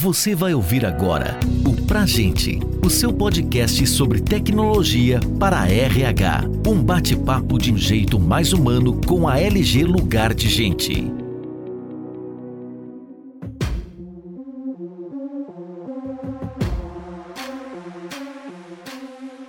Você vai ouvir agora o Pra Gente, o seu podcast sobre tecnologia para a RH. Um bate-papo de um jeito mais humano com a LG Lugar de Gente.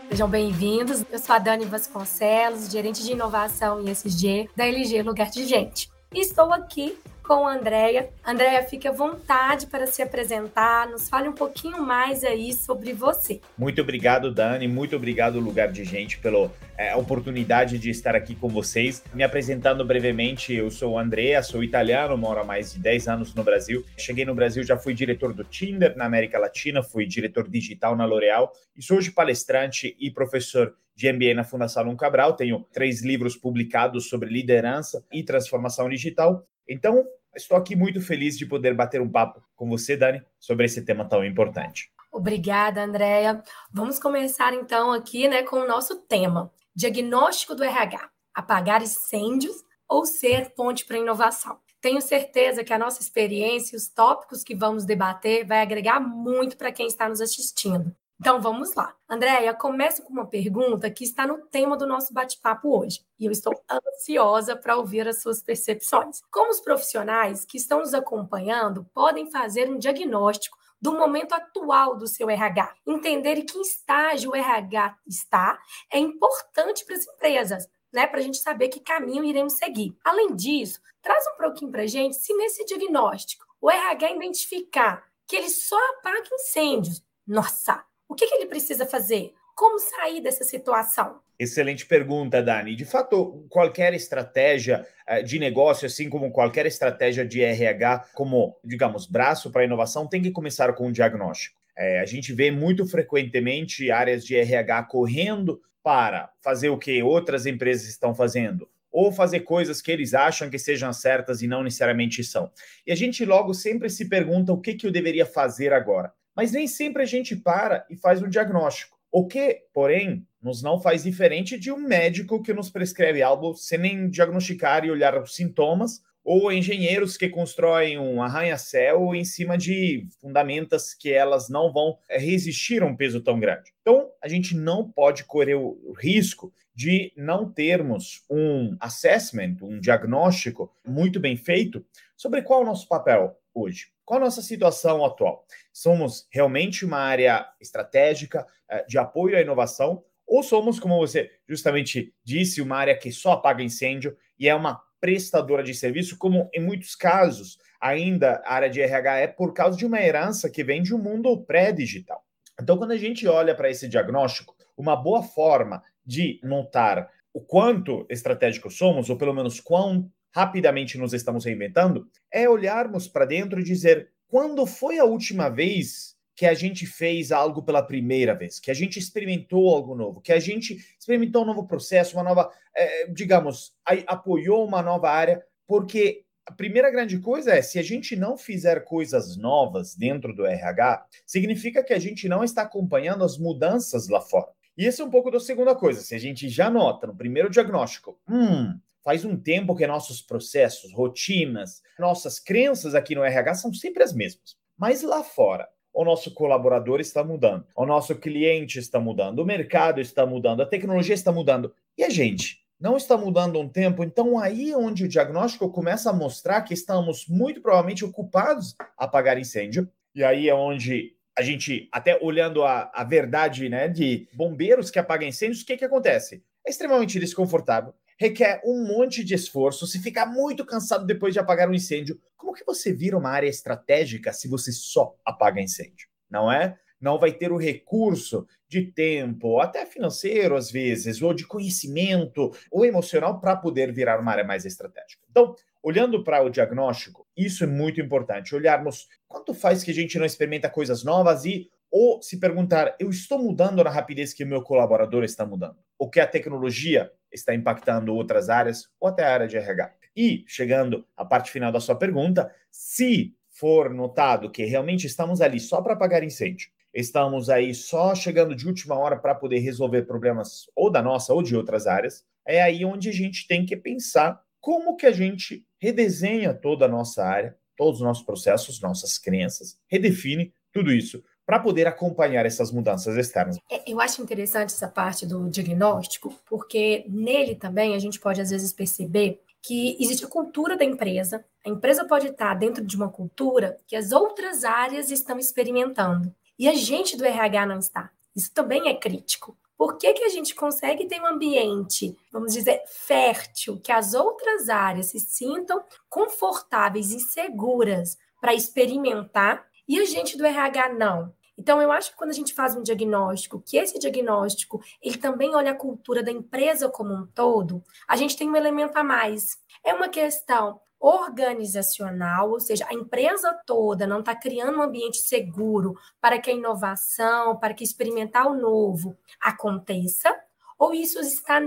Sejam bem-vindos. Eu sou a Dani Vasconcelos, gerente de inovação e SG da LG Lugar de Gente. E estou aqui com a Andrea. Andrea, fique à vontade para se apresentar, nos fale um pouquinho mais aí sobre você. Muito obrigado, Dani, muito obrigado, Lugar de Gente, pela é, oportunidade de estar aqui com vocês. Me apresentando brevemente, eu sou o Andrea, sou italiano, moro há mais de 10 anos no Brasil. Cheguei no Brasil, já fui diretor do Tinder na América Latina, fui diretor digital na L'Oréal e sou hoje palestrante e professor de MBA na Fundação Lum Cabral. Tenho três livros publicados sobre liderança e transformação digital. Então, Estou aqui muito feliz de poder bater um papo com você, Dani, sobre esse tema tão importante. Obrigada, Andréia. Vamos começar então aqui né, com o nosso tema: diagnóstico do RH, apagar incêndios ou ser ponte para inovação. Tenho certeza que a nossa experiência e os tópicos que vamos debater vai agregar muito para quem está nos assistindo. Então vamos lá. Andréia, começo com uma pergunta que está no tema do nosso bate-papo hoje. E eu estou ansiosa para ouvir as suas percepções. Como os profissionais que estão nos acompanhando podem fazer um diagnóstico do momento atual do seu RH. Entender em que estágio o RH está é importante para as empresas, né? Para a gente saber que caminho iremos seguir. Além disso, traz um pouquinho para a gente se nesse diagnóstico o RH identificar que ele só apaga incêndios. Nossa, o que, que ele precisa fazer? Como sair dessa situação? Excelente pergunta, Dani. De fato, qualquer estratégia eh, de negócio, assim como qualquer estratégia de RH, como, digamos, braço para inovação, tem que começar com um diagnóstico. É, a gente vê muito frequentemente áreas de RH correndo para fazer o que outras empresas estão fazendo, ou fazer coisas que eles acham que sejam certas e não necessariamente são. E a gente logo sempre se pergunta o que, que eu deveria fazer agora. Mas nem sempre a gente para e faz um diagnóstico. O que, porém, nos não faz diferente de um médico que nos prescreve algo sem nem diagnosticar e olhar os sintomas, ou engenheiros que constroem um arranha-céu em cima de fundamentos que elas não vão resistir a um peso tão grande. Então, a gente não pode correr o risco de não termos um assessment, um diagnóstico muito bem feito sobre qual é o nosso papel hoje. Qual a nossa situação atual? Somos realmente uma área estratégica eh, de apoio à inovação ou somos, como você justamente disse, uma área que só apaga incêndio e é uma prestadora de serviço, como em muitos casos ainda a área de RH é por causa de uma herança que vem de um mundo pré-digital. Então, quando a gente olha para esse diagnóstico, uma boa forma de notar o quanto estratégico somos, ou pelo menos quão rapidamente nos estamos reinventando, é olharmos para dentro e dizer quando foi a última vez que a gente fez algo pela primeira vez, que a gente experimentou algo novo, que a gente experimentou um novo processo, uma nova, é, digamos, apoiou uma nova área, porque a primeira grande coisa é, se a gente não fizer coisas novas dentro do RH, significa que a gente não está acompanhando as mudanças lá fora. E esse é um pouco da segunda coisa. Se a gente já nota no primeiro diagnóstico, hum, Faz um tempo que nossos processos, rotinas, nossas crenças aqui no RH são sempre as mesmas. Mas lá fora, o nosso colaborador está mudando, o nosso cliente está mudando, o mercado está mudando, a tecnologia está mudando. E a gente? Não está mudando um tempo, então aí é onde o diagnóstico começa a mostrar que estamos muito provavelmente ocupados a apagar incêndio. E aí é onde a gente, até olhando a, a verdade né, de bombeiros que apagam incêndios, o que, que acontece? É extremamente desconfortável, requer um monte de esforço, se ficar muito cansado depois de apagar um incêndio, como que você vira uma área estratégica se você só apaga incêndio? Não é? Não vai ter o recurso de tempo, até financeiro às vezes, ou de conhecimento, ou emocional para poder virar uma área mais estratégica. Então, olhando para o diagnóstico, isso é muito importante. Olharmos quanto faz que a gente não experimenta coisas novas e ou se perguntar, eu estou mudando na rapidez que o meu colaborador está mudando? Ou que a tecnologia está impactando outras áreas ou até a área de RH? E, chegando à parte final da sua pergunta, se for notado que realmente estamos ali só para apagar incêndio, estamos aí só chegando de última hora para poder resolver problemas ou da nossa ou de outras áreas, é aí onde a gente tem que pensar como que a gente redesenha toda a nossa área todos os nossos processos, nossas crenças, redefine tudo isso para poder acompanhar essas mudanças externas. É, eu acho interessante essa parte do diagnóstico, porque nele também a gente pode às vezes perceber que existe a cultura da empresa. A empresa pode estar dentro de uma cultura que as outras áreas estão experimentando. E a gente do RH não está. Isso também é crítico. Por que, que a gente consegue ter um ambiente, vamos dizer, fértil, que as outras áreas se sintam confortáveis e seguras para experimentar e a gente do RH não? Então, eu acho que quando a gente faz um diagnóstico, que esse diagnóstico ele também olha a cultura da empresa como um todo, a gente tem um elemento a mais. É uma questão organizacional, ou seja, a empresa toda não está criando um ambiente seguro para que a inovação, para que experimentar o novo aconteça, ou isso está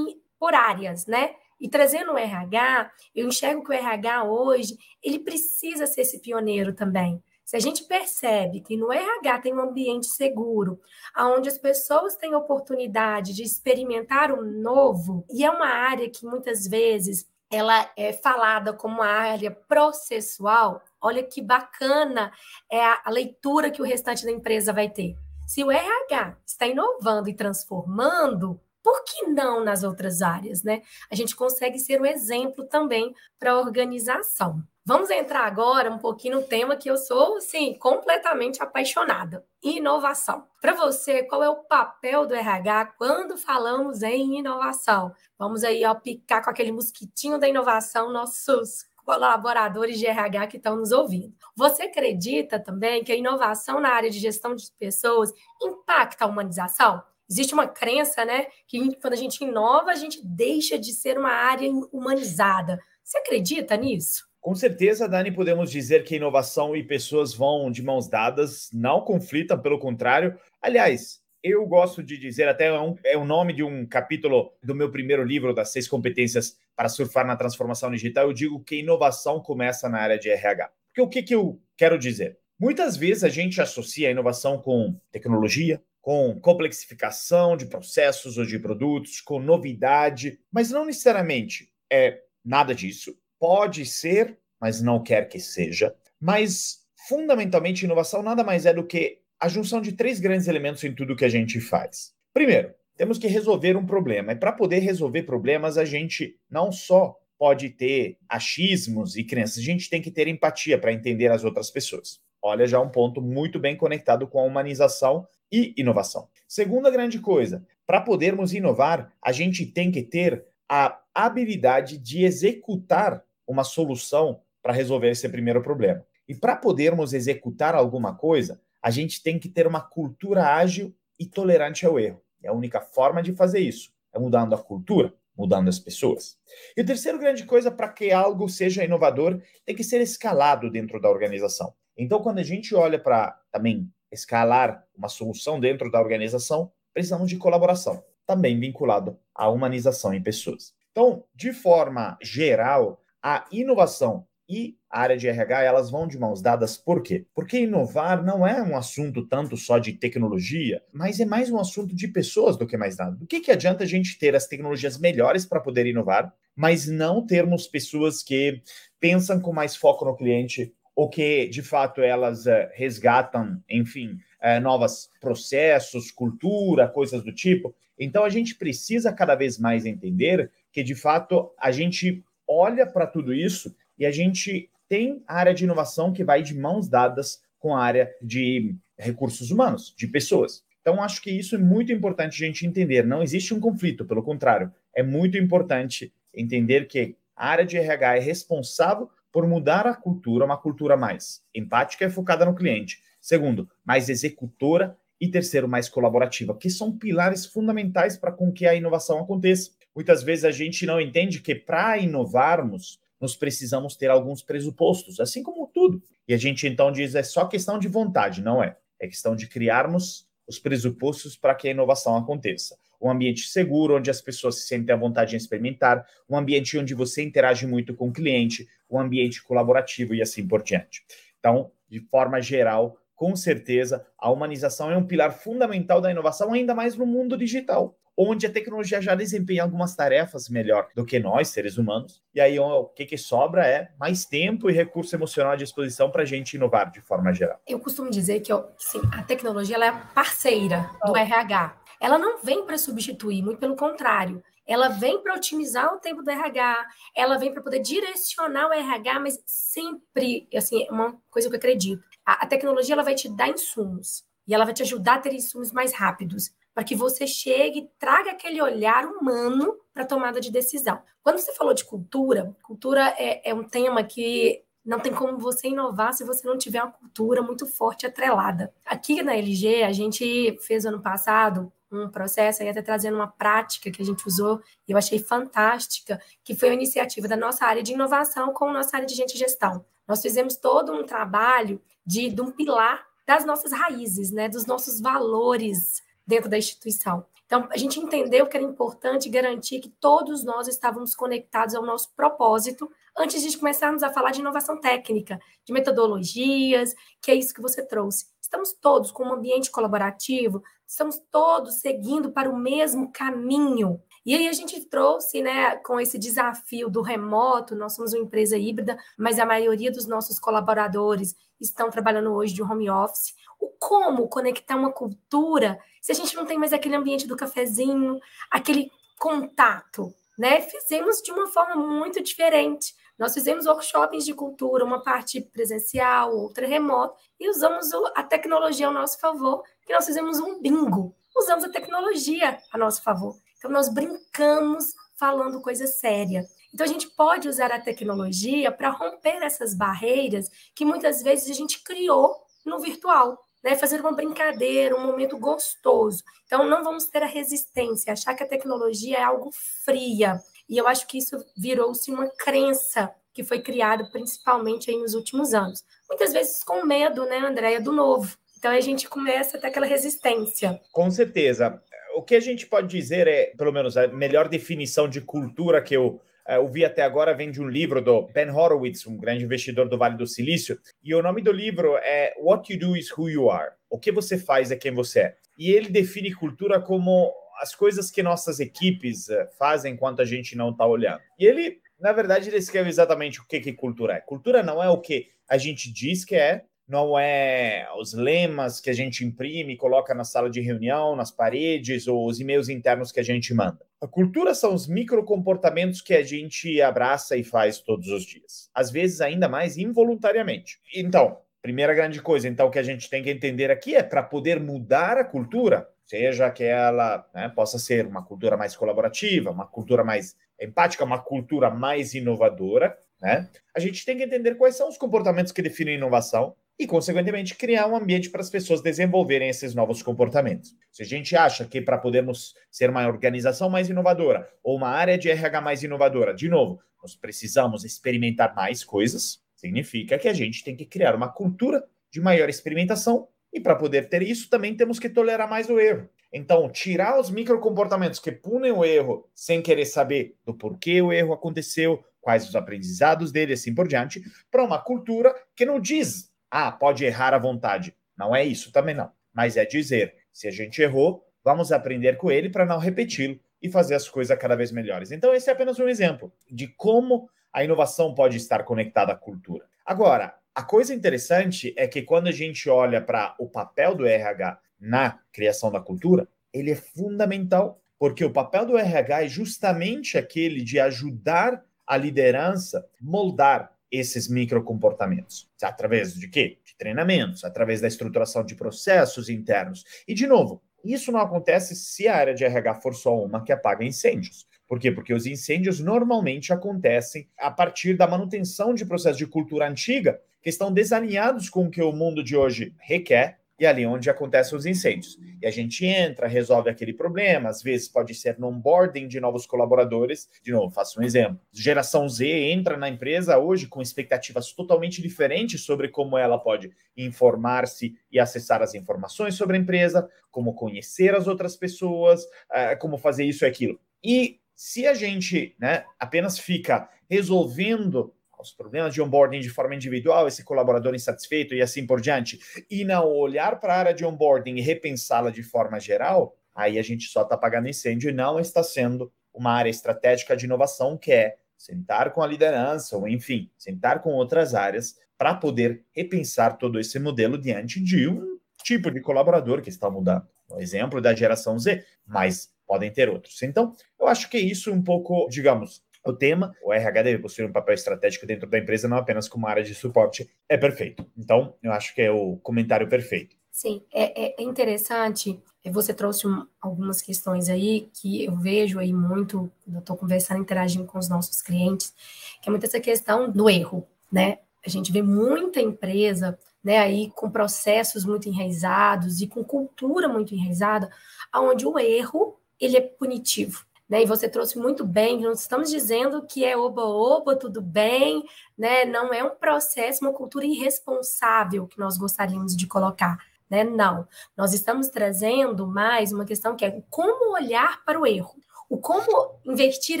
por áreas, né? E trazendo o RH, eu enxergo que o RH hoje, ele precisa ser esse pioneiro também. Se a gente percebe que no RH tem um ambiente seguro, onde as pessoas têm oportunidade de experimentar o novo, e é uma área que muitas vezes ela é falada como uma área processual, olha que bacana é a, a leitura que o restante da empresa vai ter. Se o RH está inovando e transformando, por que não nas outras áreas, né? A gente consegue ser um exemplo também para a organização. Vamos entrar agora um pouquinho no tema que eu sou, sim, completamente apaixonada: inovação. Para você, qual é o papel do RH quando falamos em inovação? Vamos aí ó, picar com aquele mosquitinho da inovação nossos colaboradores de RH que estão nos ouvindo. Você acredita também que a inovação na área de gestão de pessoas impacta a humanização? Existe uma crença, né, que quando a gente inova, a gente deixa de ser uma área humanizada. Você acredita nisso? Com certeza, Dani, podemos dizer que inovação e pessoas vão de mãos dadas, não conflitam, pelo contrário. Aliás, eu gosto de dizer, até é, um, é o nome de um capítulo do meu primeiro livro, das seis competências para surfar na transformação digital, eu digo que inovação começa na área de RH. Porque o que, que eu quero dizer? Muitas vezes a gente associa a inovação com tecnologia, com complexificação de processos ou de produtos, com novidade, mas não necessariamente é nada disso pode ser, mas não quer que seja. Mas, fundamentalmente, inovação nada mais é do que a junção de três grandes elementos em tudo que a gente faz. Primeiro, temos que resolver um problema. E para poder resolver problemas, a gente não só pode ter achismos e crenças, a gente tem que ter empatia para entender as outras pessoas. Olha, já um ponto muito bem conectado com a humanização e inovação. Segunda grande coisa, para podermos inovar, a gente tem que ter a habilidade de executar uma solução para resolver esse primeiro problema. E para podermos executar alguma coisa, a gente tem que ter uma cultura ágil e tolerante ao erro. E a única forma de fazer isso é mudando a cultura, mudando as pessoas. E a terceira grande coisa para que algo seja inovador tem que ser escalado dentro da organização. Então, quando a gente olha para também escalar uma solução dentro da organização, precisamos de colaboração, também vinculado à humanização em pessoas. Então, de forma geral, a inovação e a área de RH, elas vão de mãos dadas, por quê? Porque inovar não é um assunto tanto só de tecnologia, mas é mais um assunto de pessoas do que mais nada. Do que, que adianta a gente ter as tecnologias melhores para poder inovar, mas não termos pessoas que pensam com mais foco no cliente ou que, de fato, elas uh, resgatam, enfim, uh, novos processos, cultura, coisas do tipo. Então, a gente precisa cada vez mais entender que, de fato, a gente olha para tudo isso e a gente tem a área de inovação que vai de mãos dadas com a área de recursos humanos, de pessoas. Então, acho que isso é muito importante a gente entender. Não existe um conflito, pelo contrário, é muito importante entender que a área de RH é responsável por mudar a cultura, uma cultura mais empática e focada no cliente. Segundo, mais executora. E terceiro, mais colaborativa, que são pilares fundamentais para com que a inovação aconteça. Muitas vezes a gente não entende que para inovarmos, nós precisamos ter alguns pressupostos, assim como tudo. E a gente então diz é só questão de vontade, não é? É questão de criarmos os pressupostos para que a inovação aconteça. Um ambiente seguro, onde as pessoas se sentem à vontade em experimentar, um ambiente onde você interage muito com o cliente, um ambiente colaborativo e assim por diante. Então, de forma geral, com certeza, a humanização é um pilar fundamental da inovação, ainda mais no mundo digital onde a tecnologia já desempenha algumas tarefas melhor do que nós, seres humanos. E aí o que, que sobra é mais tempo e recurso emocional à disposição para a gente inovar de forma geral. Eu costumo dizer que, sim, a tecnologia ela é parceira do RH. Ela não vem para substituir, muito pelo contrário ela vem para otimizar o tempo do RH, ela vem para poder direcionar o RH, mas sempre, assim, é uma coisa que eu acredito. A, a, tecnologia ela vai te dar insumos e ela vai te ajudar a ter insumos mais rápidos, para que você chegue e traga aquele olhar humano para a tomada de decisão. Quando você falou de cultura, cultura é, é um tema que não tem como você inovar se você não tiver uma cultura muito forte atrelada. Aqui na LG, a gente fez ano passado um processo, até trazendo uma prática que a gente usou, e eu achei fantástica, que foi uma iniciativa da nossa área de inovação com a nossa área de gente e gestão. Nós fizemos todo um trabalho de, de um pilar das nossas raízes, né, dos nossos valores dentro da instituição. Então, a gente entendeu que era importante garantir que todos nós estávamos conectados ao nosso propósito antes de começarmos a falar de inovação técnica, de metodologias, que é isso que você trouxe. Estamos todos com um ambiente colaborativo, estamos todos seguindo para o mesmo caminho. E aí a gente trouxe, né, com esse desafio do remoto, nós somos uma empresa híbrida, mas a maioria dos nossos colaboradores estão trabalhando hoje de home office. O como conectar uma cultura se a gente não tem mais aquele ambiente do cafezinho, aquele contato, né? Fizemos de uma forma muito diferente. Nós fizemos workshops de cultura, uma parte presencial, outra remota, e usamos a tecnologia ao nosso favor, que nós fizemos um bingo. Usamos a tecnologia a nosso favor. Então, nós brincamos falando coisa séria. Então, a gente pode usar a tecnologia para romper essas barreiras que muitas vezes a gente criou no virtual. Né, fazer uma brincadeira, um momento gostoso. Então, não vamos ter a resistência, achar que a tecnologia é algo fria, e eu acho que isso virou-se uma crença que foi criada principalmente aí nos últimos anos. Muitas vezes com medo, né, Andréia, do novo. Então a gente começa a ter aquela resistência. Com certeza. O que a gente pode dizer é, pelo menos, a melhor definição de cultura que eu uh, ouvi até agora vem de um livro do Ben Horowitz, um grande investidor do Vale do Silício, e o nome do livro é What You Do Is Who You Are. O que você faz é quem você é. E ele define cultura como as coisas que nossas equipes eh, fazem enquanto a gente não está olhando. E ele, na verdade, ele escreve exatamente o que, que cultura é. Cultura não é o que a gente diz que é, não é os lemas que a gente imprime coloca na sala de reunião, nas paredes, ou os e-mails internos que a gente manda. A cultura são os microcomportamentos que a gente abraça e faz todos os dias. Às vezes, ainda mais involuntariamente. Então, primeira grande coisa, então, que a gente tem que entender aqui é para poder mudar a cultura, seja que ela né, possa ser uma cultura mais colaborativa, uma cultura mais empática, uma cultura mais inovadora, né? A gente tem que entender quais são os comportamentos que definem inovação e, consequentemente, criar um ambiente para as pessoas desenvolverem esses novos comportamentos. Se a gente acha que para podermos ser uma organização mais inovadora ou uma área de RH mais inovadora, de novo, nós precisamos experimentar mais coisas, significa que a gente tem que criar uma cultura de maior experimentação e para poder ter isso, também temos que tolerar mais o erro. Então, tirar os microcomportamentos que punem o erro sem querer saber do porquê o erro aconteceu, quais os aprendizados dele, assim por diante, para uma cultura que não diz, ah, pode errar à vontade. Não é isso também não. Mas é dizer, se a gente errou, vamos aprender com ele para não repeti-lo e fazer as coisas cada vez melhores. Então, esse é apenas um exemplo de como a inovação pode estar conectada à cultura. Agora, a coisa interessante é que quando a gente olha para o papel do RH na criação da cultura, ele é fundamental, porque o papel do RH é justamente aquele de ajudar a liderança moldar esses microcomportamentos. Através de quê? De treinamentos, através da estruturação de processos internos. E, de novo, isso não acontece se a área de RH for só uma que apaga incêndios. Por quê? Porque os incêndios normalmente acontecem a partir da manutenção de processos de cultura antiga que estão desalinhados com o que o mundo de hoje requer e ali onde acontecem os incêndios. E a gente entra, resolve aquele problema, às vezes pode ser no onboarding de novos colaboradores. De novo, faço um exemplo. Geração Z entra na empresa hoje com expectativas totalmente diferentes sobre como ela pode informar-se e acessar as informações sobre a empresa, como conhecer as outras pessoas, eh, como fazer isso e aquilo. E se a gente né, apenas fica resolvendo os problemas de onboarding de forma individual, esse colaborador insatisfeito e assim por diante, e não olhar para a área de onboarding e repensá-la de forma geral, aí a gente só está apagando incêndio e não está sendo uma área estratégica de inovação que é sentar com a liderança, ou enfim, sentar com outras áreas para poder repensar todo esse modelo diante de um tipo de colaborador que está mudando. O exemplo da geração Z, mas podem ter outros. Então, eu acho que isso um pouco, digamos, o tema, o RH deve possuir um papel estratégico dentro da empresa, não apenas como área de suporte, é perfeito. Então, eu acho que é o comentário perfeito. Sim, é, é interessante. Você trouxe um, algumas questões aí que eu vejo aí muito, eu estou conversando, interagindo com os nossos clientes, que é muito essa questão do erro, né? A gente vê muita empresa, né, aí com processos muito enraizados e com cultura muito enraizada, onde o erro ele é punitivo né? E você trouxe muito bem, não estamos dizendo que é oba-oba, tudo bem, né? Não é um processo, uma cultura irresponsável que nós gostaríamos de colocar, né? Não. Nós estamos trazendo mais uma questão que é como olhar para o erro, o como investir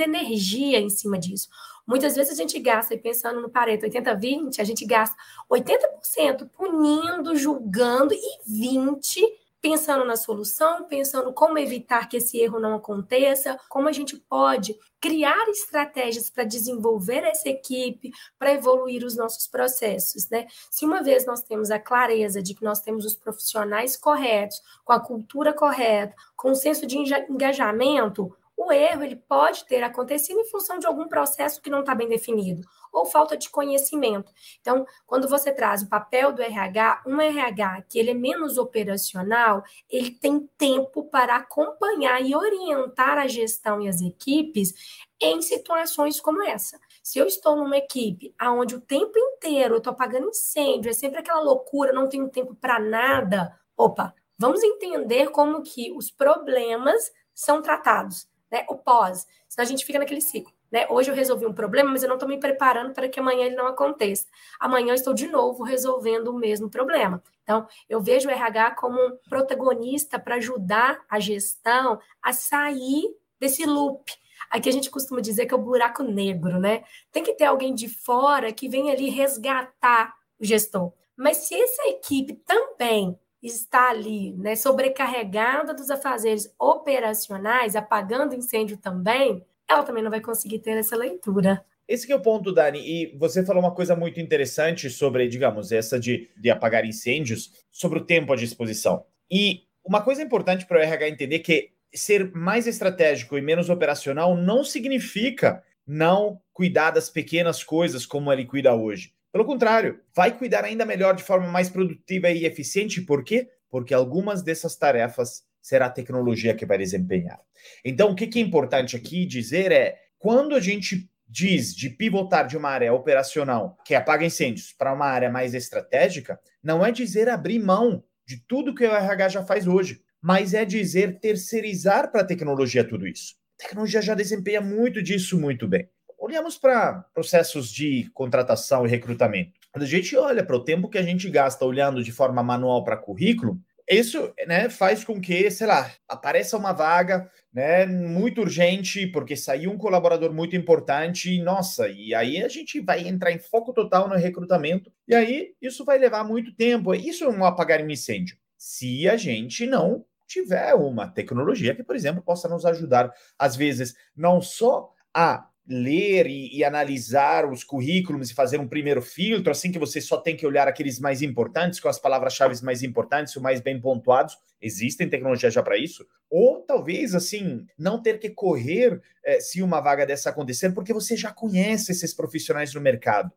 energia em cima disso. Muitas vezes a gente gasta, e pensando no Pareto 80-20, a gente gasta 80% punindo, julgando e 20% pensando na solução, pensando como evitar que esse erro não aconteça, como a gente pode criar estratégias para desenvolver essa equipe, para evoluir os nossos processos, né? Se uma vez nós temos a clareza de que nós temos os profissionais corretos, com a cultura correta, com o senso de engajamento, o erro ele pode ter acontecido em função de algum processo que não está bem definido ou falta de conhecimento. Então, quando você traz o papel do RH, um RH que ele é menos operacional, ele tem tempo para acompanhar e orientar a gestão e as equipes em situações como essa. Se eu estou numa equipe onde o tempo inteiro eu estou apagando incêndio, é sempre aquela loucura, não tenho tempo para nada, opa, vamos entender como que os problemas são tratados né? O pós. Senão a gente fica naquele ciclo. Né? Hoje eu resolvi um problema, mas eu não estou me preparando para que amanhã ele não aconteça. Amanhã eu estou de novo resolvendo o mesmo problema. Então, eu vejo o RH como um protagonista para ajudar a gestão a sair desse loop. Aqui a gente costuma dizer que é o buraco negro, né? Tem que ter alguém de fora que venha ali resgatar o gestor. Mas se essa equipe também está ali, né, sobrecarregada dos afazeres operacionais, apagando incêndio também, ela também não vai conseguir ter essa leitura. Esse é o ponto, Dani. E você falou uma coisa muito interessante sobre, digamos, essa de, de apagar incêndios, sobre o tempo à disposição. E uma coisa importante para o RH entender que ser mais estratégico e menos operacional não significa não cuidar das pequenas coisas como ele cuida hoje. Pelo contrário, vai cuidar ainda melhor de forma mais produtiva e eficiente. Por quê? Porque algumas dessas tarefas será a tecnologia que vai desempenhar. Então, o que é importante aqui dizer é quando a gente diz de pivotar de uma área operacional que apaga incêndios para uma área mais estratégica, não é dizer abrir mão de tudo que o RH já faz hoje, mas é dizer terceirizar para a tecnologia tudo isso. A tecnologia já desempenha muito disso muito bem olhamos para processos de contratação e recrutamento. Quando a gente olha para o tempo que a gente gasta olhando de forma manual para currículo, isso né, faz com que, sei lá, apareça uma vaga né, muito urgente, porque saiu um colaborador muito importante, e nossa, e aí a gente vai entrar em foco total no recrutamento, e aí isso vai levar muito tempo. Isso é um apagar incêndio. Se a gente não tiver uma tecnologia que, por exemplo, possa nos ajudar, às vezes, não só a ler e, e, analisar os currículos e fazer um primeiro filtro, assim que você só tem que olhar aqueles mais importantes, com as palavras-chave mais importantes, os mais bem pontuados. Existem tecnologias já para isso? Ou talvez, assim, não ter que correr é, se uma vaga dessa acontecer, porque você já conhece esses profissionais no mercado.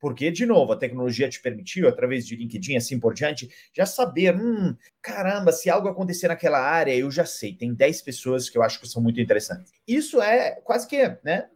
Porque, de novo, a tecnologia te permitiu, através de LinkedIn, assim por diante, já saber, hum, caramba, se algo acontecer naquela área, eu já sei, tem 10 pessoas que eu acho que são muito interessantes. Isso é quase que, né,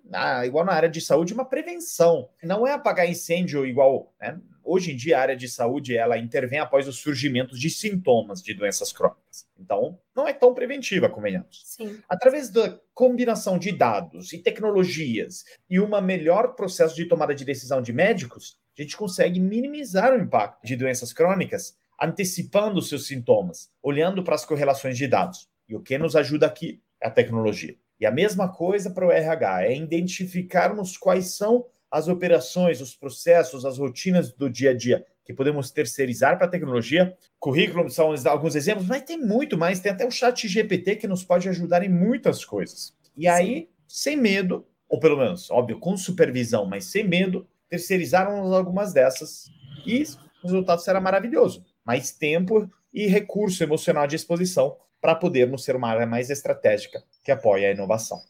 igual na área de saúde, uma prevenção. Não é apagar incêndio igual, né? Hoje em dia, a área de saúde ela intervém após o surgimento de sintomas de doenças crônicas. Então, não é tão preventiva, convenhamos. Sim. Através da combinação de dados e tecnologias e um melhor processo de tomada de decisão de médicos, a gente consegue minimizar o impacto de doenças crônicas, antecipando os seus sintomas, olhando para as correlações de dados. E o que nos ajuda aqui é a tecnologia. E a mesma coisa para o RH, é identificarmos quais são as operações, os processos, as rotinas do dia a dia que podemos terceirizar para a tecnologia. Currículo são alguns exemplos, mas tem muito mais. Tem até o chat GPT que nos pode ajudar em muitas coisas. E aí, Sim. sem medo, ou pelo menos, óbvio, com supervisão, mas sem medo, terceirizaram algumas dessas e o resultado será maravilhoso. Mais tempo e recurso emocional de exposição para podermos ser uma área mais estratégica que apoia a inovação.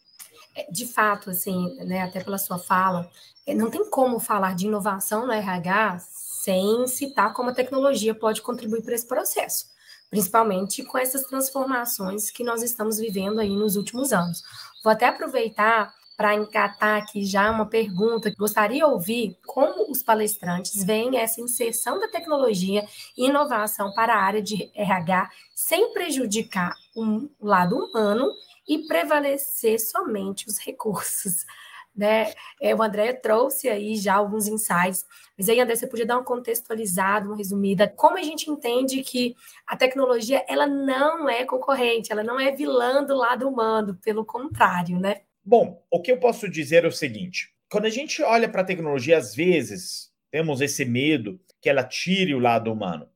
É, de fato, assim, né, até pela sua fala, é, não tem como falar de inovação no RH sem citar como a tecnologia pode contribuir para esse processo, principalmente com essas transformações que nós estamos vivendo aí nos últimos anos. Vou até aproveitar para encatar aqui já uma pergunta. Gostaria de ouvir como os palestrantes veem essa inserção da tecnologia e inovação para a área de RH sem prejudicar o lado humano e prevalecer somente os recursos. Né? É, o André trouxe aí já alguns insights, mas aí, André, você podia dar uma contextualizada, uma resumida, como a gente entende que a tecnologia ela não é concorrente, ela não é vilã do lado humano, pelo contrário, né? Bom, o que eu posso dizer é o seguinte: quando a gente olha para a tecnologia, às vezes temos esse medo que ela tire o lado humano.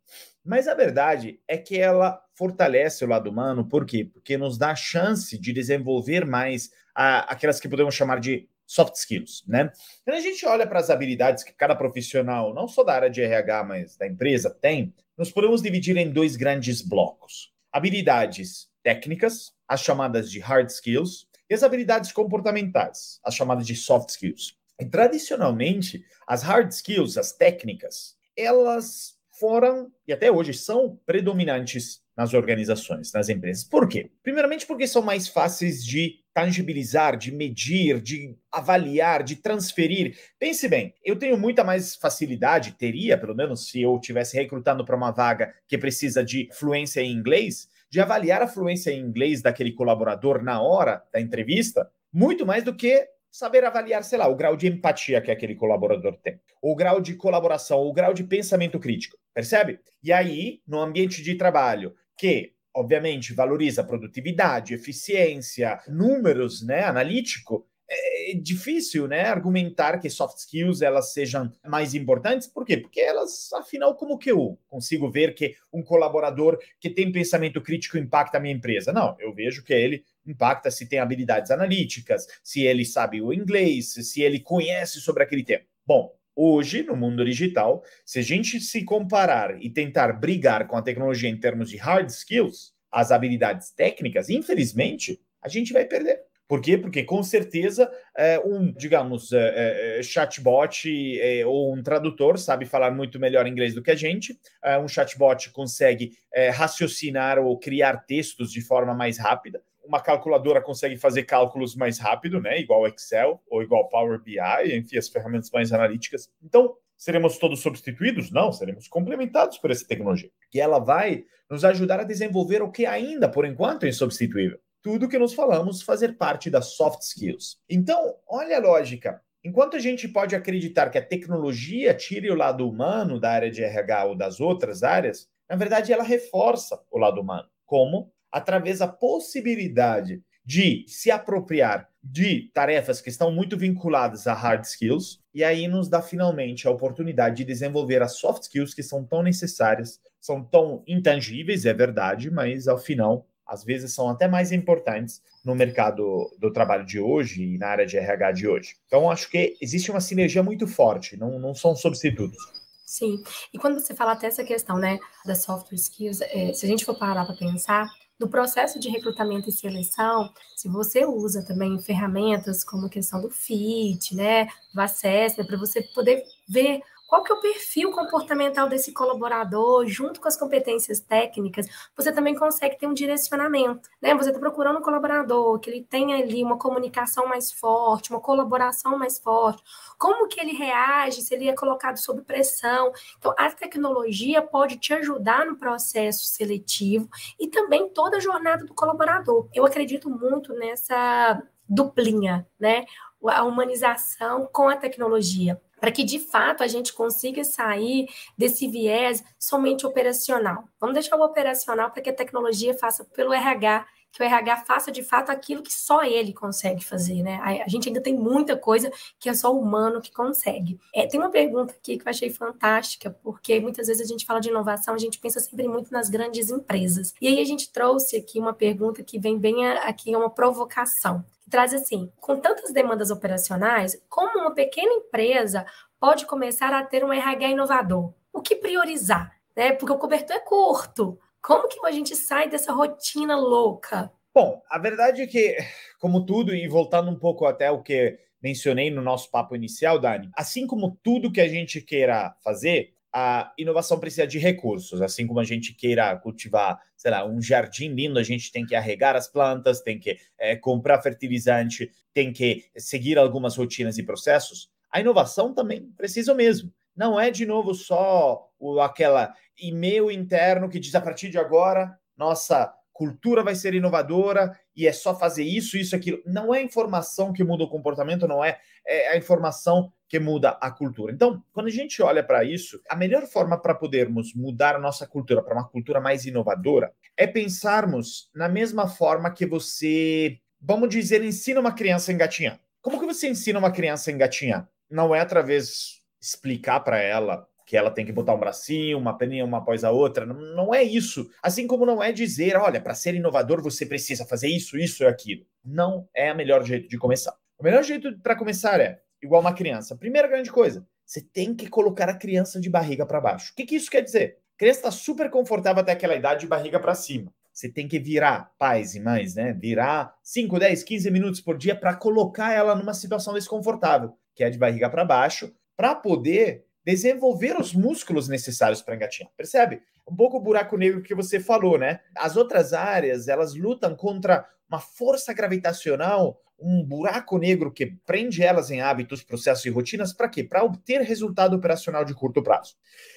Mas a verdade é que ela fortalece o lado humano, por quê? Porque nos dá a chance de desenvolver mais a, aquelas que podemos chamar de soft skills, né? Quando a gente olha para as habilidades que cada profissional, não só da área de RH, mas da empresa tem, nós podemos dividir em dois grandes blocos. Habilidades técnicas, as chamadas de hard skills, e as habilidades comportamentais, as chamadas de soft skills. E, tradicionalmente, as hard skills, as técnicas, elas foram e até hoje são predominantes nas organizações, nas empresas. Por quê? Primeiramente, porque são mais fáceis de tangibilizar, de medir, de avaliar, de transferir. Pense bem, eu tenho muita mais facilidade, teria, pelo menos se eu estivesse recrutando para uma vaga que precisa de fluência em inglês, de avaliar a fluência em inglês daquele colaborador na hora da entrevista, muito mais do que saber avaliar, sei lá, o grau de empatia que aquele colaborador tem, o grau de colaboração, o grau de pensamento crítico, percebe? E aí, no ambiente de trabalho, que obviamente valoriza produtividade, eficiência, números, né, analítico, é difícil, né, argumentar que soft skills elas sejam mais importantes. Por quê? Porque elas, afinal, como que eu consigo ver que um colaborador que tem pensamento crítico impacta a minha empresa? Não, eu vejo que ele impacta se tem habilidades analíticas, se ele sabe o inglês, se ele conhece sobre aquele tema. Bom, hoje, no mundo digital, se a gente se comparar e tentar brigar com a tecnologia em termos de hard skills, as habilidades técnicas, infelizmente, a gente vai perder. Por quê? Porque com certeza é, um, digamos, é, é, chatbot é, ou um tradutor sabe falar muito melhor inglês do que a gente. É, um chatbot consegue é, raciocinar ou criar textos de forma mais rápida. Uma calculadora consegue fazer cálculos mais rápido, né? Igual Excel ou igual Power BI, enfim, as ferramentas mais analíticas. Então, seremos todos substituídos? Não, seremos complementados por essa tecnologia. E ela vai nos ajudar a desenvolver o que ainda, por enquanto, é insubstituível tudo que nos falamos fazer parte das soft skills. Então, olha a lógica. Enquanto a gente pode acreditar que a tecnologia tire o lado humano da área de RH ou das outras áreas, na verdade ela reforça o lado humano. Como? Através da possibilidade de se apropriar de tarefas que estão muito vinculadas a hard skills, e aí nos dá finalmente a oportunidade de desenvolver as soft skills que são tão necessárias, são tão intangíveis, é verdade, mas ao final às vezes são até mais importantes no mercado do trabalho de hoje e na área de RH de hoje. Então, acho que existe uma sinergia muito forte, não, não são substitutos. Sim, e quando você fala até essa questão, né, das soft skills, é, se a gente for parar para pensar, no processo de recrutamento e seleção, se você usa também ferramentas como a questão do FIT, né, do acesso, para você poder ver qual que é o perfil comportamental desse colaborador, junto com as competências técnicas, você também consegue ter um direcionamento, né? Você está procurando um colaborador que ele tenha ali uma comunicação mais forte, uma colaboração mais forte, como que ele reage se ele é colocado sob pressão. Então, a tecnologia pode te ajudar no processo seletivo e também toda a jornada do colaborador. Eu acredito muito nessa duplinha, né? A humanização com a tecnologia para que de fato a gente consiga sair desse viés somente operacional. Vamos deixar o operacional para que a tecnologia faça pelo RH, que o RH faça de fato aquilo que só ele consegue fazer, né? A, gente ainda tem muita coisa que é só o humano que consegue. É, tem uma pergunta aqui que eu achei fantástica, porque muitas vezes a gente fala de inovação, a gente pensa sempre muito nas grandes empresas. E aí a gente trouxe aqui uma pergunta que vem bem aqui, é uma provocação. Traz assim: com tantas demandas operacionais, como uma pequena empresa pode começar a ter um RH inovador? O que priorizar? Né? Porque o cobertor é curto. Como que a gente sai dessa rotina louca? Bom, a verdade é que, como tudo, e voltando um pouco até o que mencionei no nosso papo inicial, Dani, assim como tudo que a gente queira fazer, a inovação precisa de recursos. Assim como a gente queira cultivar, sei lá, um jardim lindo, a gente tem que arregar as plantas, tem que é, comprar fertilizante, tem que seguir algumas rotinas e processos. A inovação também precisa mesmo. Não é, de novo, só o, aquela e-mail interno que diz a partir de agora, nossa cultura vai ser inovadora e é só fazer isso, isso, aquilo. Não é informação que muda o comportamento, não é, é a informação que muda a cultura. Então, quando a gente olha para isso, a melhor forma para podermos mudar a nossa cultura para uma cultura mais inovadora é pensarmos na mesma forma que você, vamos dizer, ensina uma criança a engatinhar. Como que você ensina uma criança a engatinhar? Não é através explicar para ela que ela tem que botar um bracinho, uma peninha uma após a outra. Não, não é isso. Assim como não é dizer, olha, para ser inovador você precisa fazer isso, isso e aquilo. Não é o melhor jeito de começar. O melhor jeito para começar é igual uma criança. Primeira grande coisa, você tem que colocar a criança de barriga para baixo. O que, que isso quer dizer? A criança está super confortável até aquela idade de barriga para cima. Você tem que virar, pais e mães, né? Virar 5, 10, 15 minutos por dia para colocar ela numa situação desconfortável, que é de barriga para baixo, para poder desenvolver os músculos necessários para engatinhar. Percebe? Um pouco o buraco negro que você falou, né? As outras áreas, elas lutam contra uma força gravitacional, um buraco negro que prende elas em hábitos, processos e rotinas, para quê? Para obter resultado operacional de curto prazo.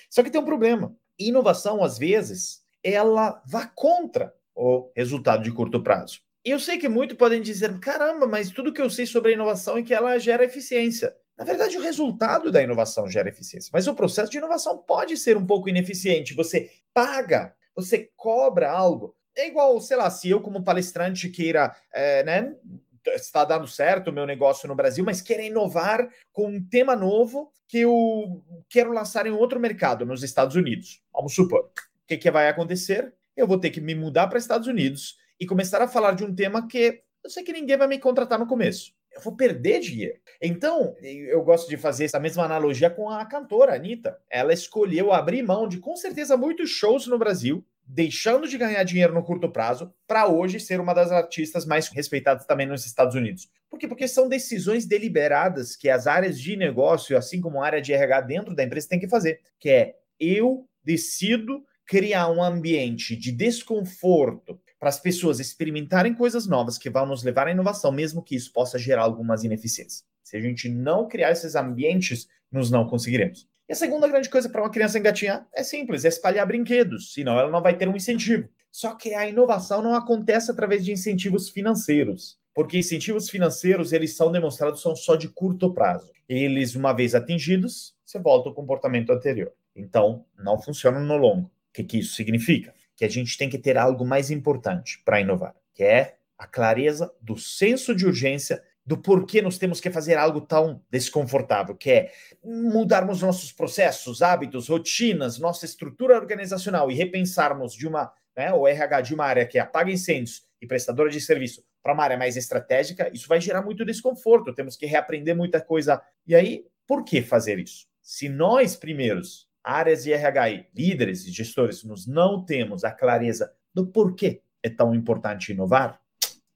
Só que tem um problema. Inovação, às vezes, ela vai contra o resultado de curto prazo. E eu sei que muitos podem dizer: caramba, mas tudo que eu sei sobre a inovação é que ela gera eficiência. Na verdade, o resultado da inovação gera eficiência, mas o processo de inovação pode ser um pouco ineficiente. Você paga, você cobra algo. É igual, sei lá, se eu, como palestrante, queira, é, né, está dando certo o meu negócio no Brasil, mas queira inovar com um tema novo que eu quero lançar em outro mercado, nos Estados Unidos. Vamos supor. O que, que vai acontecer? Eu vou ter que me mudar para Estados Unidos e começar a falar de um tema que eu sei que ninguém vai me contratar no começo eu vou perder dinheiro. Então, eu gosto de fazer essa mesma analogia com a cantora Anitta. Ela escolheu abrir mão de, com certeza, muitos shows no Brasil, deixando de ganhar dinheiro no curto prazo, para hoje ser uma das artistas mais respeitadas também nos Estados Unidos. Por quê? Porque são decisões deliberadas que as áreas de negócio, assim como a área de RH dentro da empresa, tem que fazer. Que é, eu decido criar um ambiente de desconforto para as pessoas experimentarem coisas novas que vão nos levar à inovação, mesmo que isso possa gerar algumas ineficiências. Se a gente não criar esses ambientes, nós não conseguiremos. E a segunda grande coisa para uma criança engatinhar é simples, é espalhar brinquedos, senão ela não vai ter um incentivo. Só que a inovação não acontece através de incentivos financeiros, porque incentivos financeiros, eles são demonstrados são só de curto prazo. Eles, uma vez atingidos, você volta ao comportamento anterior. Então, não funciona no longo. O que, que isso significa? que a gente tem que ter algo mais importante para inovar, que é a clareza do senso de urgência do porquê nós temos que fazer algo tão desconfortável, que é mudarmos nossos processos, hábitos, rotinas, nossa estrutura organizacional e repensarmos de uma, né, o RH de uma área que apaga incêndios e prestadora de serviço para uma área mais estratégica, isso vai gerar muito desconforto, temos que reaprender muita coisa. E aí, por que fazer isso? Se nós primeiros áreas de RH, líderes e gestores, nós não temos a clareza do porquê é tão importante inovar,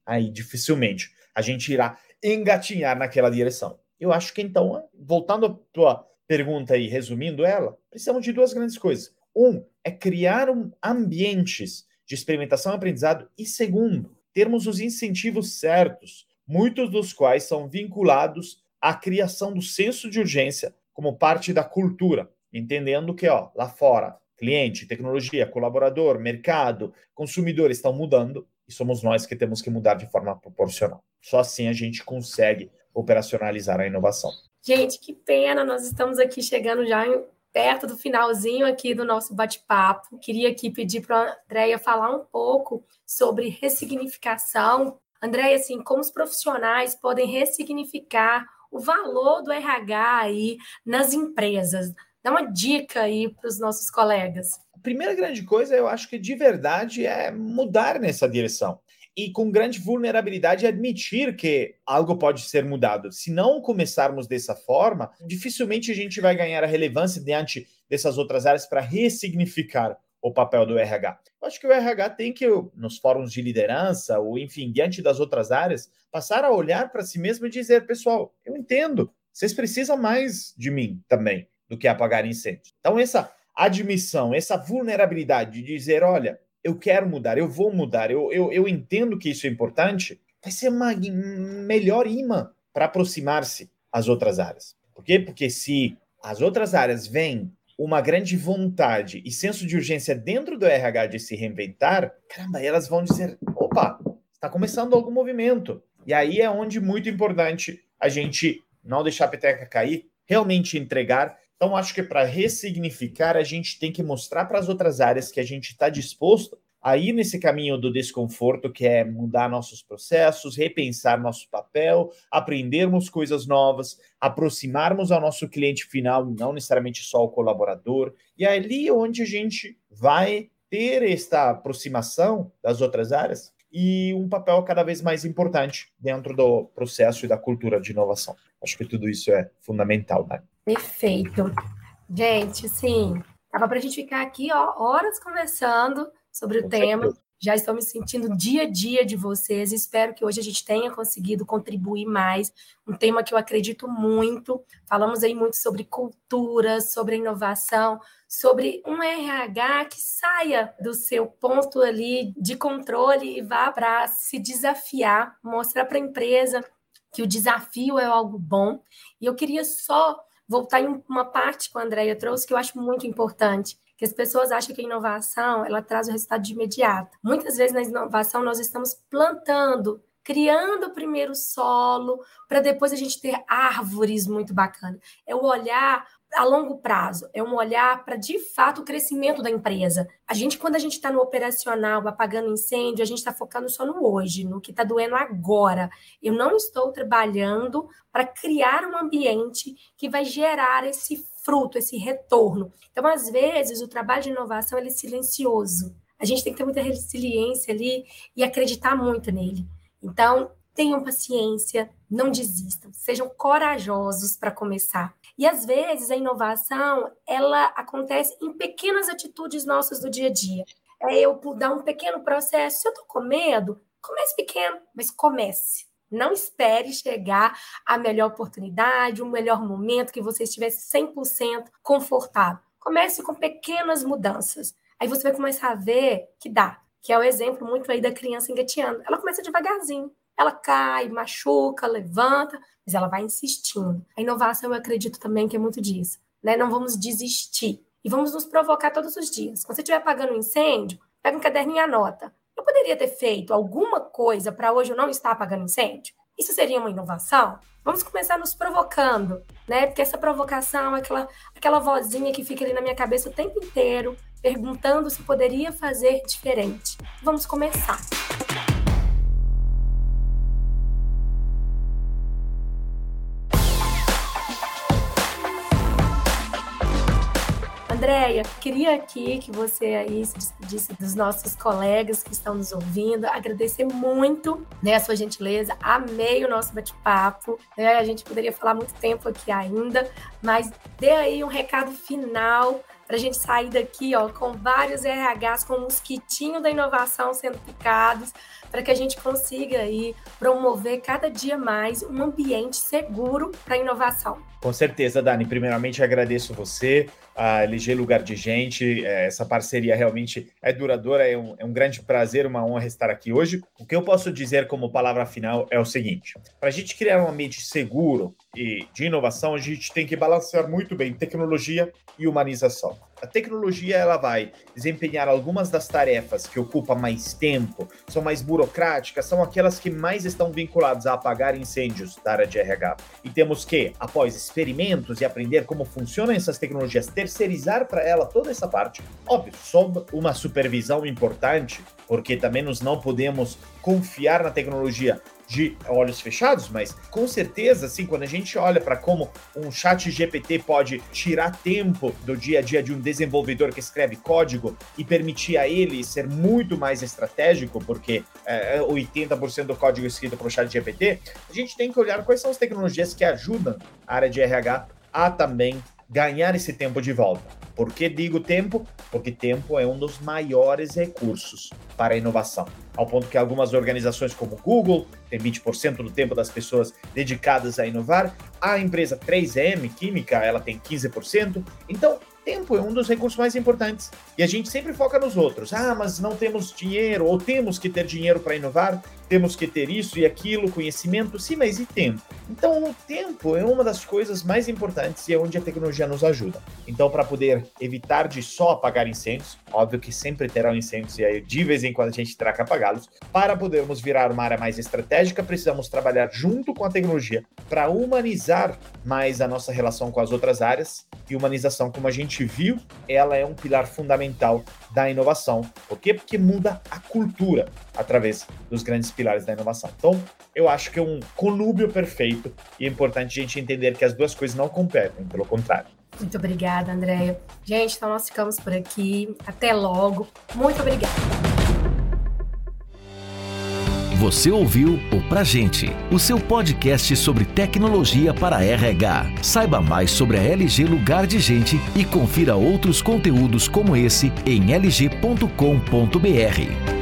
aí dificilmente a gente irá engatinhar naquela direção. Eu acho que então, voltando à tua pergunta e resumindo ela, precisamos de duas grandes coisas. Um é criar um ambientes de experimentação e aprendizado e segundo, termos os incentivos certos, muitos dos quais são vinculados à criação do senso de urgência como parte da cultura entendendo que ó, lá fora, cliente, tecnologia, colaborador, mercado, consumidor estão mudando e somos nós que temos que mudar de forma proporcional. Só assim a gente consegue operacionalizar a inovação. Gente, que pena, nós estamos aqui chegando já perto do finalzinho aqui do nosso bate-papo. Queria aqui pedir para a Andréia falar um pouco sobre ressignificação. Andréia, assim, como os profissionais podem ressignificar o valor do RH aí nas empresas? Dá uma dica aí para os nossos colegas. A primeira grande coisa, eu acho que de verdade é mudar nessa direção e com grande vulnerabilidade admitir que algo pode ser mudado. Se não começarmos dessa forma, dificilmente a gente vai ganhar a relevância diante dessas outras áreas para ressignificar o papel do RH. Eu acho que o RH tem que, nos fóruns de liderança, ou enfim, diante das outras áreas, passar a olhar para si mesmo e dizer: pessoal, eu entendo, vocês precisam mais de mim também do que apagar incêndios. Então, essa admissão, essa vulnerabilidade de dizer: olha, eu quero mudar, eu vou mudar, eu, eu, eu entendo que isso é importante, vai ser uma melhor imã para aproximar-se às outras áreas. Por quê? Porque se as outras áreas veem uma grande vontade e senso de urgência dentro do RH de se reinventar, caramba, elas vão dizer: opa, está começando algum movimento. E aí é onde muito importante a gente não deixar a peteca cair, realmente entregar então, acho que para ressignificar, a gente tem que mostrar para as outras áreas que a gente está disposto a ir nesse caminho do desconforto, que é mudar nossos processos, repensar nosso papel, aprendermos coisas novas, aproximarmos ao nosso cliente final, não necessariamente só o colaborador. E é ali onde a gente vai ter esta aproximação das outras áreas e um papel cada vez mais importante dentro do processo e da cultura de inovação. Acho que tudo isso é fundamental, né? Perfeito. Gente, sim, tava para a gente ficar aqui ó, horas conversando sobre o Com tema. Certeza. Já estou me sentindo dia a dia de vocês. Espero que hoje a gente tenha conseguido contribuir mais. Um tema que eu acredito muito. Falamos aí muito sobre cultura, sobre inovação, sobre um RH que saia do seu ponto ali de controle e vá para se desafiar, mostrar para a empresa que o desafio é algo bom. E eu queria só voltar em uma parte que a Andrea trouxe que eu acho muito importante, que as pessoas acham que a inovação ela traz o resultado de imediato. Muitas vezes na inovação nós estamos plantando, criando o primeiro solo para depois a gente ter árvores muito bacanas. É o olhar a longo prazo, é um olhar para de fato o crescimento da empresa. A gente, quando a gente está no operacional, apagando incêndio, a gente está focando só no hoje, no que está doendo agora. Eu não estou trabalhando para criar um ambiente que vai gerar esse fruto, esse retorno. Então, às vezes, o trabalho de inovação é silencioso. A gente tem que ter muita resiliência ali e acreditar muito nele. Então, tenham paciência, não desistam, sejam corajosos para começar. E às vezes a inovação, ela acontece em pequenas atitudes nossas do dia a dia. É eu dar um pequeno processo. Se eu estou com medo, comece pequeno, mas comece. Não espere chegar a melhor oportunidade, o melhor momento que você estivesse 100% confortável. Comece com pequenas mudanças. Aí você vai começar a ver que dá, que é o exemplo muito aí da criança engateando. Ela começa devagarzinho. Ela cai, machuca, levanta, mas ela vai insistindo. A inovação, eu acredito também que é muito disso. Né? Não vamos desistir. E vamos nos provocar todos os dias. Quando você estiver apagando um incêndio, pega um caderninho e anota. Eu poderia ter feito alguma coisa para hoje eu não estar apagando incêndio? Isso seria uma inovação? Vamos começar nos provocando, né? Porque essa provocação, aquela, aquela vozinha que fica ali na minha cabeça o tempo inteiro, perguntando se poderia fazer diferente. Vamos começar. Andréia, queria aqui que você aí se despedisse dos nossos colegas que estão nos ouvindo, agradecer muito né, a sua gentileza, amei o nosso bate-papo, né, a gente poderia falar muito tempo aqui ainda, mas dê aí um recado final para a gente sair daqui ó, com vários RHs, com o mosquitinho da inovação sendo picados, para que a gente consiga aí promover cada dia mais um ambiente seguro para inovação. Com certeza, Dani. Primeiramente, agradeço você, a LG Lugar de Gente. É, essa parceria realmente é duradoura, é um, é um grande prazer, uma honra estar aqui hoje. O que eu posso dizer como palavra final é o seguinte: para a gente criar um ambiente seguro e de inovação, a gente tem que balancear muito bem tecnologia e humanização. A tecnologia ela vai desempenhar algumas das tarefas que ocupam mais tempo, são mais burocráticas, são aquelas que mais estão vinculadas a apagar incêndios da área de RH. E temos que, após experimentos e aprender como funcionam essas tecnologias, terceirizar para ela toda essa parte. Óbvio, sob uma supervisão importante, porque também nós não podemos confiar na tecnologia de olhos fechados, mas com certeza, assim, quando a gente olha para como um chat GPT pode tirar tempo do dia a dia de um desenvolvedor que escreve código e permitir a ele ser muito mais estratégico, porque é, 80% é do código escrito pelo chat GPT, a gente tem que olhar quais são as tecnologias que ajudam a área de RH a também ganhar esse tempo de volta. Por que digo tempo? Porque tempo é um dos maiores recursos para a inovação. Ao ponto que algumas organizações como Google têm 20% do tempo das pessoas dedicadas a inovar, a empresa 3M Química, ela tem 15%. Então, tempo é um dos recursos mais importantes. E a gente sempre foca nos outros. Ah, mas não temos dinheiro, ou temos que ter dinheiro para inovar, temos que ter isso e aquilo, conhecimento, sim, mas e tempo? Então, o tempo é uma das coisas mais importantes e é onde a tecnologia nos ajuda. Então, para poder evitar de só apagar incêndios, óbvio que sempre terão incêndios e aí de vez em quando a gente terá que apagá-los, para podermos virar uma área mais estratégica, precisamos trabalhar junto com a tecnologia para humanizar mais a nossa relação com as outras áreas e humanização, como a gente viu, ela é um pilar fundamental da inovação. Por quê? Porque muda a cultura através dos grandes pilares da inovação. Então, eu acho que é um conúbio perfeito e é importante a gente entender que as duas coisas não competem, pelo contrário. Muito obrigada, Andréia. Gente, então nós ficamos por aqui. Até logo. Muito obrigada. Você ouviu o Pra Gente, o seu podcast sobre tecnologia para RH. Saiba mais sobre a LG Lugar de Gente e confira outros conteúdos como esse em lg.com.br.